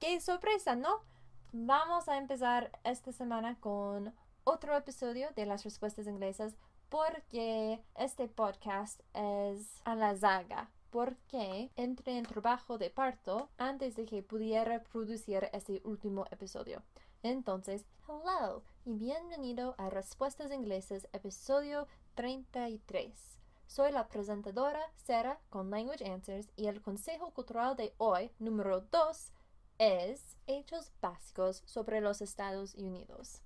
¡Qué sorpresa, ¿no? Vamos a empezar esta semana con otro episodio de las respuestas inglesas porque este podcast es a la zaga. Porque entré en trabajo de parto antes de que pudiera producir este último episodio. Entonces, hello y bienvenido a Respuestas Inglesas, episodio 33. Soy la presentadora Sarah con Language Answers y el consejo cultural de hoy, número 2, es Hechos básicos sobre los Estados Unidos.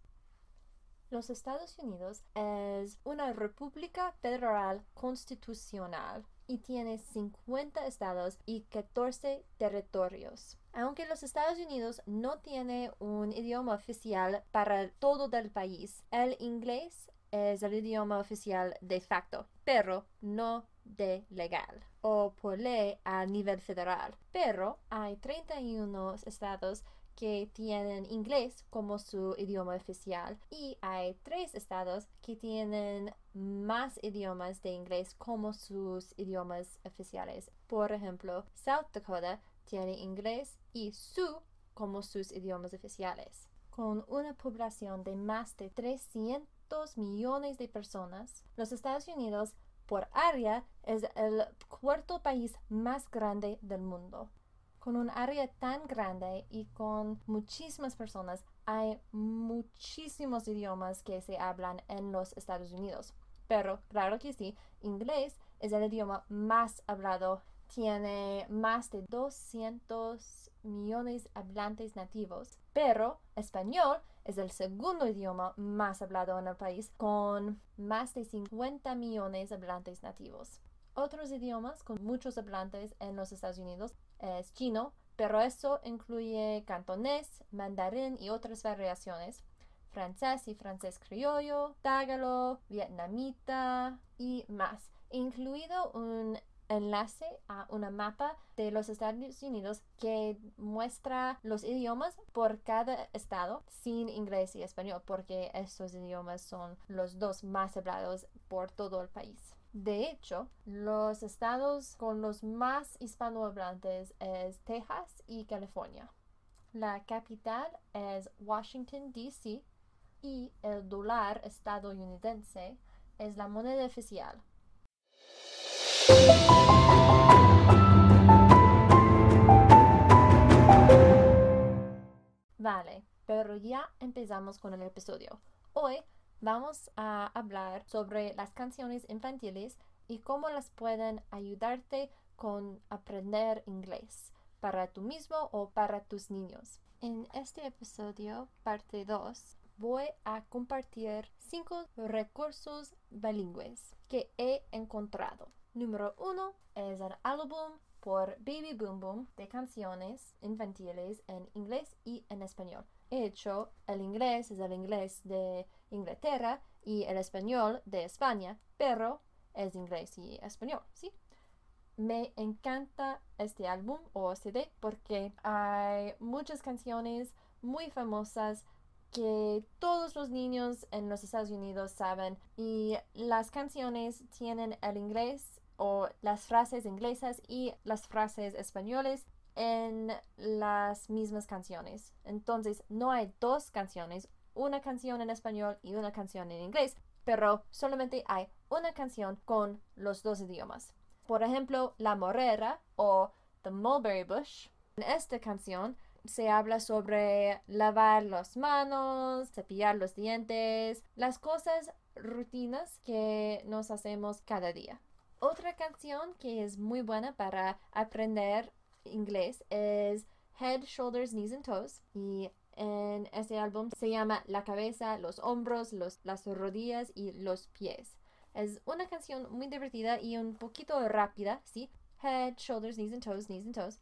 Los Estados Unidos es una república federal constitucional y tiene 50 estados y 14 territorios. Aunque los Estados Unidos no tiene un idioma oficial para todo el país, el inglés es el idioma oficial de facto, pero no de legal o por ley a nivel federal. Pero hay 31 estados que tienen inglés como su idioma oficial y hay tres estados que tienen más idiomas de inglés como sus idiomas oficiales. Por ejemplo, South Dakota tiene inglés y Sioux como sus idiomas oficiales. Con una población de más de 300 millones de personas, los Estados Unidos por área es el cuarto país más grande del mundo. Con un área tan grande y con muchísimas personas, hay muchísimos idiomas que se hablan en los Estados Unidos. Pero claro que sí, inglés es el idioma más hablado. Tiene más de 200 millones de hablantes nativos. Pero español es el segundo idioma más hablado en el país, con más de 50 millones de hablantes nativos. Otros idiomas con muchos hablantes en los Estados Unidos es chino, pero eso incluye cantonés, mandarín y otras variaciones, francés y francés criollo, tagalo, vietnamita y más, incluido un enlace a una mapa de los Estados Unidos que muestra los idiomas por cada estado sin inglés y español porque estos idiomas son los dos más hablados por todo el país. De hecho, los estados con los más hispanohablantes es Texas y California. La capital es Washington, D.C. y el dólar estadounidense es la moneda oficial. Vale, pero ya empezamos con el episodio. Hoy vamos a hablar sobre las canciones infantiles y cómo las pueden ayudarte con aprender inglés para tú mismo o para tus niños. En este episodio, parte 2, voy a compartir 5 recursos bilingües que he encontrado. Número 1 es el álbum por Baby Boom Boom de canciones infantiles en inglés y en español. De hecho, el inglés es el inglés de Inglaterra y el español de España, pero es inglés y español, ¿sí? Me encanta este álbum o CD porque hay muchas canciones muy famosas que todos los niños en los Estados Unidos saben y las canciones tienen el inglés o las frases inglesas y las frases españoles en las mismas canciones. Entonces, no hay dos canciones, una canción en español y una canción en inglés, pero solamente hay una canción con los dos idiomas. Por ejemplo, La Morera o The Mulberry Bush. En esta canción se habla sobre lavar las manos, cepillar los dientes, las cosas rutinas que nos hacemos cada día. Otra canción que es muy buena para aprender inglés es Head, Shoulders, Knees and Toes. Y en este álbum se llama La cabeza, los hombros, los, las rodillas y los pies. Es una canción muy divertida y un poquito rápida, ¿sí? Head, shoulders, knees and toes, knees and toes.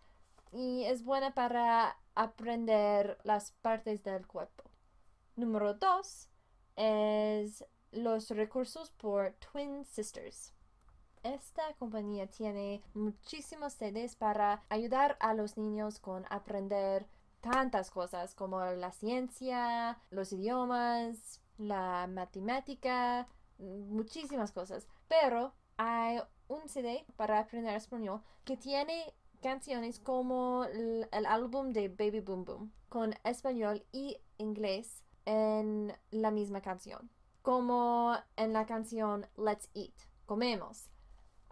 Y es buena para aprender las partes del cuerpo. Número dos es los recursos por Twin Sisters. Esta compañía tiene muchísimos CDs para ayudar a los niños con aprender tantas cosas como la ciencia, los idiomas, la matemática, muchísimas cosas. Pero hay un CD para aprender español que tiene canciones como el, el álbum de Baby Boom Boom con español y inglés en la misma canción, como en la canción Let's Eat, comemos.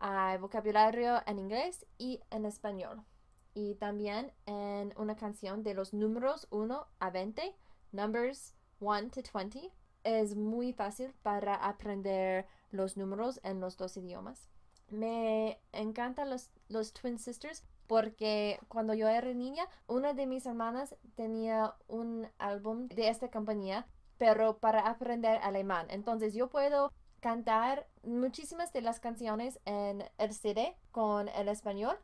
Hay vocabulario en inglés y en español. Y también en una canción de los números 1 a 20, numbers 1 to 20, es muy fácil para aprender los números en los dos idiomas. Me encantan los, los Twin Sisters porque cuando yo era niña, una de mis hermanas tenía un álbum de esta compañía, pero para aprender alemán. Entonces yo puedo cantar muchísimas de las canciones en el CD con el español,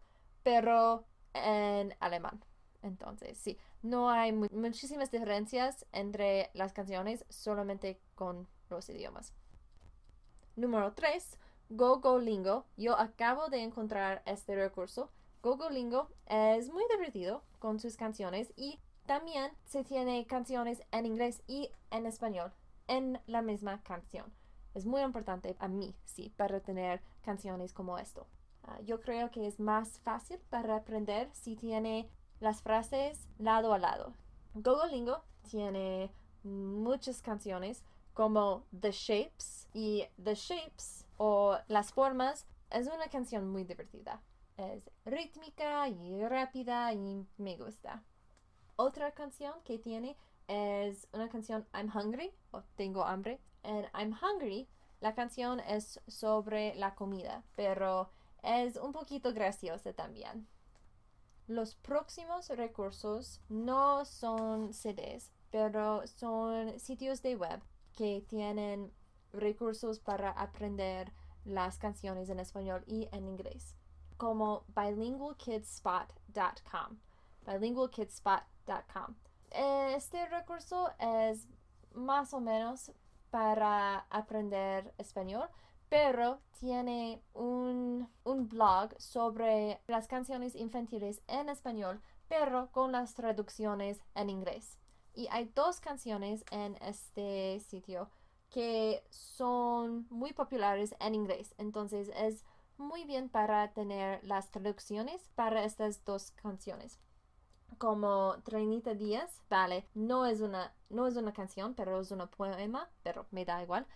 pero en alemán. Entonces, sí, no hay muchísimas diferencias entre las canciones solamente con los idiomas. Número 3. GoGoLingo. Yo acabo de encontrar este recurso GoGoLingo es muy divertido con sus canciones y también se tiene canciones en inglés y en español en la misma canción. Es muy importante a mí, sí, para tener canciones como esto. Ah, yo creo que es más fácil para aprender si tiene las frases lado a lado. GoGoLingo tiene muchas canciones como The Shapes y The Shapes o Las Formas es una canción muy divertida es rítmica y rápida y me gusta. Otra canción que tiene es una canción I'm Hungry o Tengo hambre. En I'm Hungry la canción es sobre la comida, pero es un poquito graciosa también. Los próximos recursos no son CDs, pero son sitios de web que tienen recursos para aprender las canciones en español y en inglés como bilingualkidspot.com. Bilingualkidspot.com. Este recurso es más o menos para aprender español, pero tiene un, un, blog sobre las canciones infantiles en español, pero con las traducciones en inglés. Y hay dos canciones en este sitio que son muy populares en inglés, entonces es muy bien para tener las traducciones para estas dos canciones. Como Trenita Díaz, vale, no es una, no es una canción, pero es un poema, pero me da igual.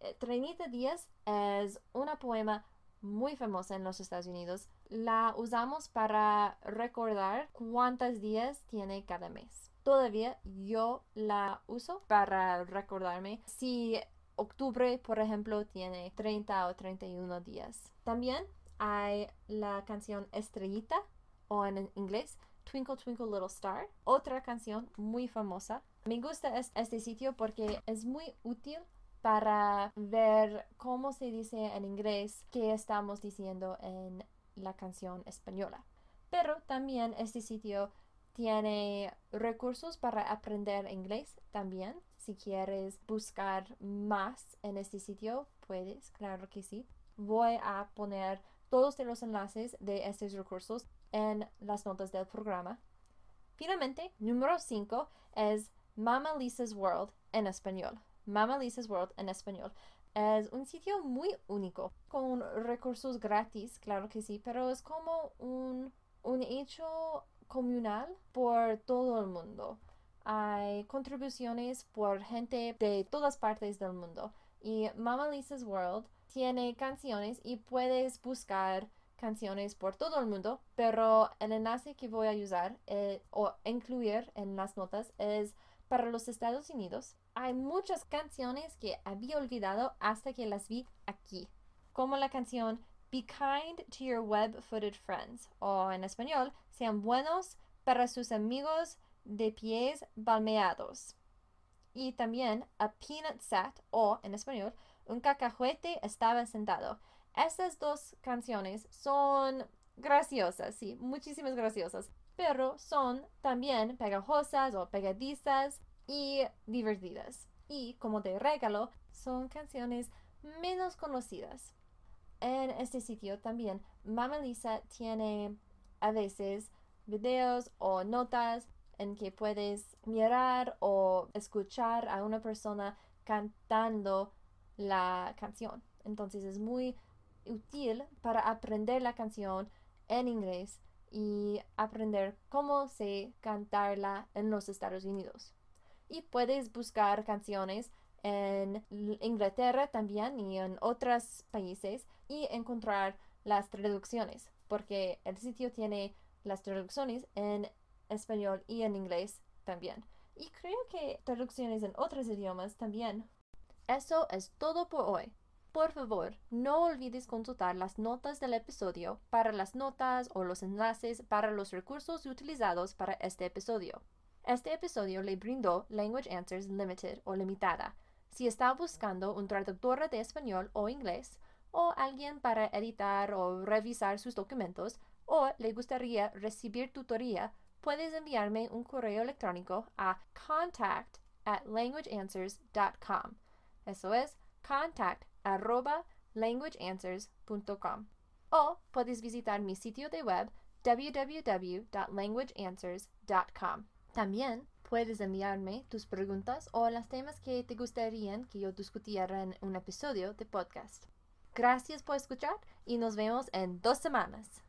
Eh, Trenita Díaz es una poema muy famosa en los Estados Unidos. La usamos para recordar cuántos días tiene cada mes. Todavía yo la uso para recordarme si octubre, por ejemplo, tiene 30 o 31 días. También hay la canción Estrellita o en inglés Twinkle Twinkle Little Star, otra canción muy famosa. Me gusta este sitio porque es muy útil para ver cómo se dice en inglés que estamos diciendo en la canción española. Pero también este sitio tiene recursos para aprender inglés también. Si quieres buscar más en este sitio, puedes, claro que sí. Voy a poner todos los enlaces de estos recursos en las notas del programa. Finalmente, número 5 es Mama Lisa's World en español. Mama Lisa's World en español. Es un sitio muy único, con recursos gratis, claro que sí, pero es como un, un hecho comunal por todo el mundo. Hay contribuciones por gente de todas partes del mundo. Y Mama Lisa's World tiene canciones y puedes buscar canciones por todo el mundo, pero el enlace que voy a usar eh, o incluir en las notas es para los Estados Unidos. Hay muchas canciones que había olvidado hasta que las vi aquí, como la canción Be kind to your web-footed friends, o en español, sean buenos para sus amigos de pies balmeados. Y también a peanut sat, o en español, un cacahuete estaba sentado. Estas dos canciones son graciosas, sí, muchísimas graciosas, pero son también pegajosas o pegadizas y divertidas. Y como de regalo, son canciones menos conocidas en este sitio también Mama Lisa tiene a veces videos o notas en que puedes mirar o escuchar a una persona cantando la canción. Entonces es muy útil para aprender la canción en inglés y aprender cómo se cantarla en los Estados Unidos. Y puedes buscar canciones en Inglaterra también y en otros países y encontrar las traducciones, porque el sitio tiene las traducciones en español y en inglés también. Y creo que traducciones en otros idiomas también. Eso es todo por hoy. Por favor, no olvides consultar las notas del episodio para las notas o los enlaces para los recursos utilizados para este episodio. Este episodio le brindó Language Answers Limited o Limitada. Si está buscando un traductor de español o inglés, o alguien para editar o revisar sus documentos, o le gustaría recibir tutoría, puedes enviarme un correo electrónico a contact at languageanswers.com. Eso es contact arroba languageanswers.com. O puedes visitar mi sitio de web www.languageanswers.com. También puedes enviarme tus preguntas o los temas que te gustarían que yo discutiera en un episodio de podcast. Gracias por escuchar y nos vemos en dos semanas.